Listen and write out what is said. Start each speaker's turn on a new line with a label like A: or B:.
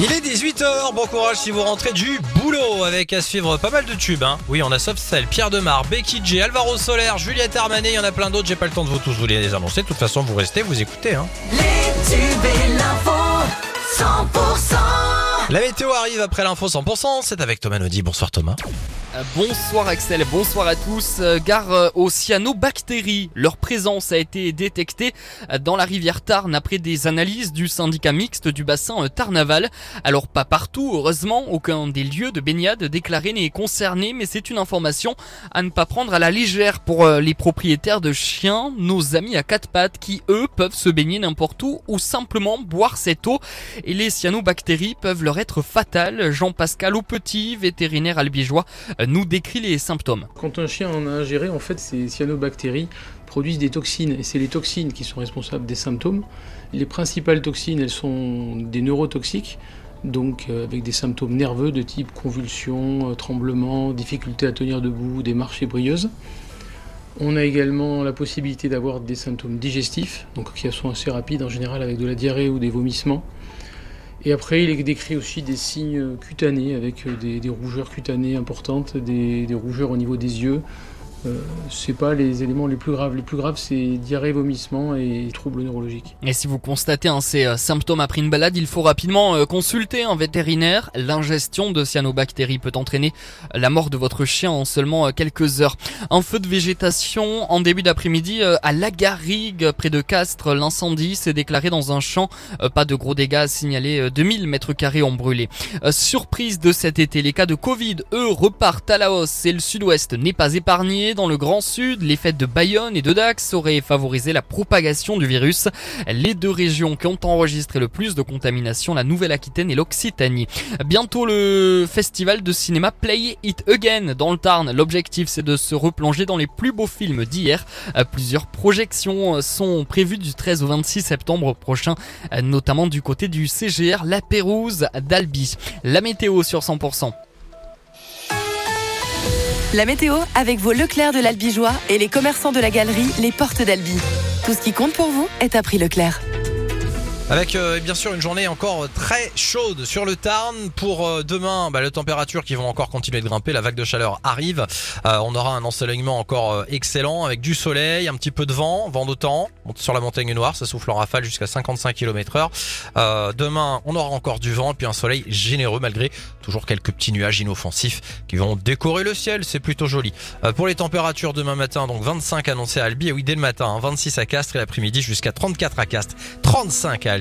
A: Il est 18h, bon courage si vous rentrez du boulot avec à suivre pas mal de tubes. Hein. Oui, on a Soft Cell, Pierre Demar, Becky J, Alvaro Soler, Juliette Armanet, il y en a plein d'autres, j'ai pas le temps de vous tous vous les annoncer. De toute façon, vous restez, vous écoutez. Hein.
B: Les tubes et l'info 100%
A: La météo arrive après l'info 100%, c'est avec Thomas Naudy. Bonsoir Thomas.
C: Euh, Bonsoir Axel, bonsoir à tous. Euh, Gare euh, aux cyanobactéries. Leur présence a été détectée dans la rivière Tarn après des analyses du syndicat mixte du bassin Tarnaval. Alors pas partout, heureusement, aucun des lieux de baignade déclarés n'est concerné, mais c'est une information à ne pas prendre à la légère pour les propriétaires de chiens, nos amis à quatre pattes qui eux peuvent se baigner n'importe où ou simplement boire cette eau et les cyanobactéries peuvent leur être fatales. Jean-Pascal Aupetit, vétérinaire albigeois, nous décrit les symptômes.
D: Quand un chien en a ingéré, en fait, ces cyanobactéries produisent des toxines et c'est les toxines qui sont responsables des symptômes. Les principales toxines, elles sont des neurotoxiques, donc euh, avec des symptômes nerveux de type convulsions, euh, tremblements, difficulté à tenir debout, des marches ébrieuses. On a également la possibilité d'avoir des symptômes digestifs, donc qui sont assez rapides en général avec de la diarrhée ou des vomissements. Et après, il décrit aussi des signes cutanés avec des, rougeurs cutanées importantes, des rougeurs au niveau des yeux. Euh, c'est pas les éléments les plus graves. Les plus graves, c'est diarrhée, vomissement et troubles neurologiques.
C: Et si vous constatez hein, ces euh, symptômes après une balade, il faut rapidement euh, consulter un vétérinaire. L'ingestion de cyanobactéries peut entraîner la mort de votre chien en seulement euh, quelques heures. Un feu de végétation en début d'après-midi à La Garrigue, près de Castres. L'incendie s'est déclaré dans un champ. Pas de gros dégâts signalés. euh, 2000 mètres carrés ont brûlé. Surprise de cet été, les cas de Covid, eux, repartent à la hausse et le sud-ouest n'est pas épargné. Dans le Grand Sud, les fêtes de Bayonne et de Dax auraient favorisé la propagation du virus. Les deux régions qui ont enregistré le plus de contamination, la Nouvelle-Aquitaine et l'Occitanie. Bientôt le festival de cinéma Play It Again dans le Tarn. L'objectif c'est de se replonger dans les plus beaux films d'hier. Plusieurs projections sont prévues du 13 au 26 septembre prochain, notamment du côté du CGR La Pérouse d'Albi. La météo sur 100%.
E: La météo avec vos Leclerc de l'Albigeois et les commerçants de la galerie Les Portes d'Albi. Tout ce qui compte pour vous est à prix Leclerc.
A: Avec euh, bien sûr une journée encore très chaude sur le Tarn. Pour euh, demain, bah, les températures qui vont encore continuer de grimper, la vague de chaleur arrive. Euh, on aura un ensoleillement encore euh, excellent avec du soleil, un petit peu de vent, vent d'autant. Sur la montagne noire, ça souffle en rafale jusqu'à 55 km heure. Euh, demain, on aura encore du vent et puis un soleil généreux malgré toujours quelques petits nuages inoffensifs qui vont décorer le ciel. C'est plutôt joli. Euh, pour les températures demain matin, donc 25 annoncés à Albi, et oui dès le matin, hein, 26 à Castres et l'après-midi jusqu'à 34 à Castres, 35 à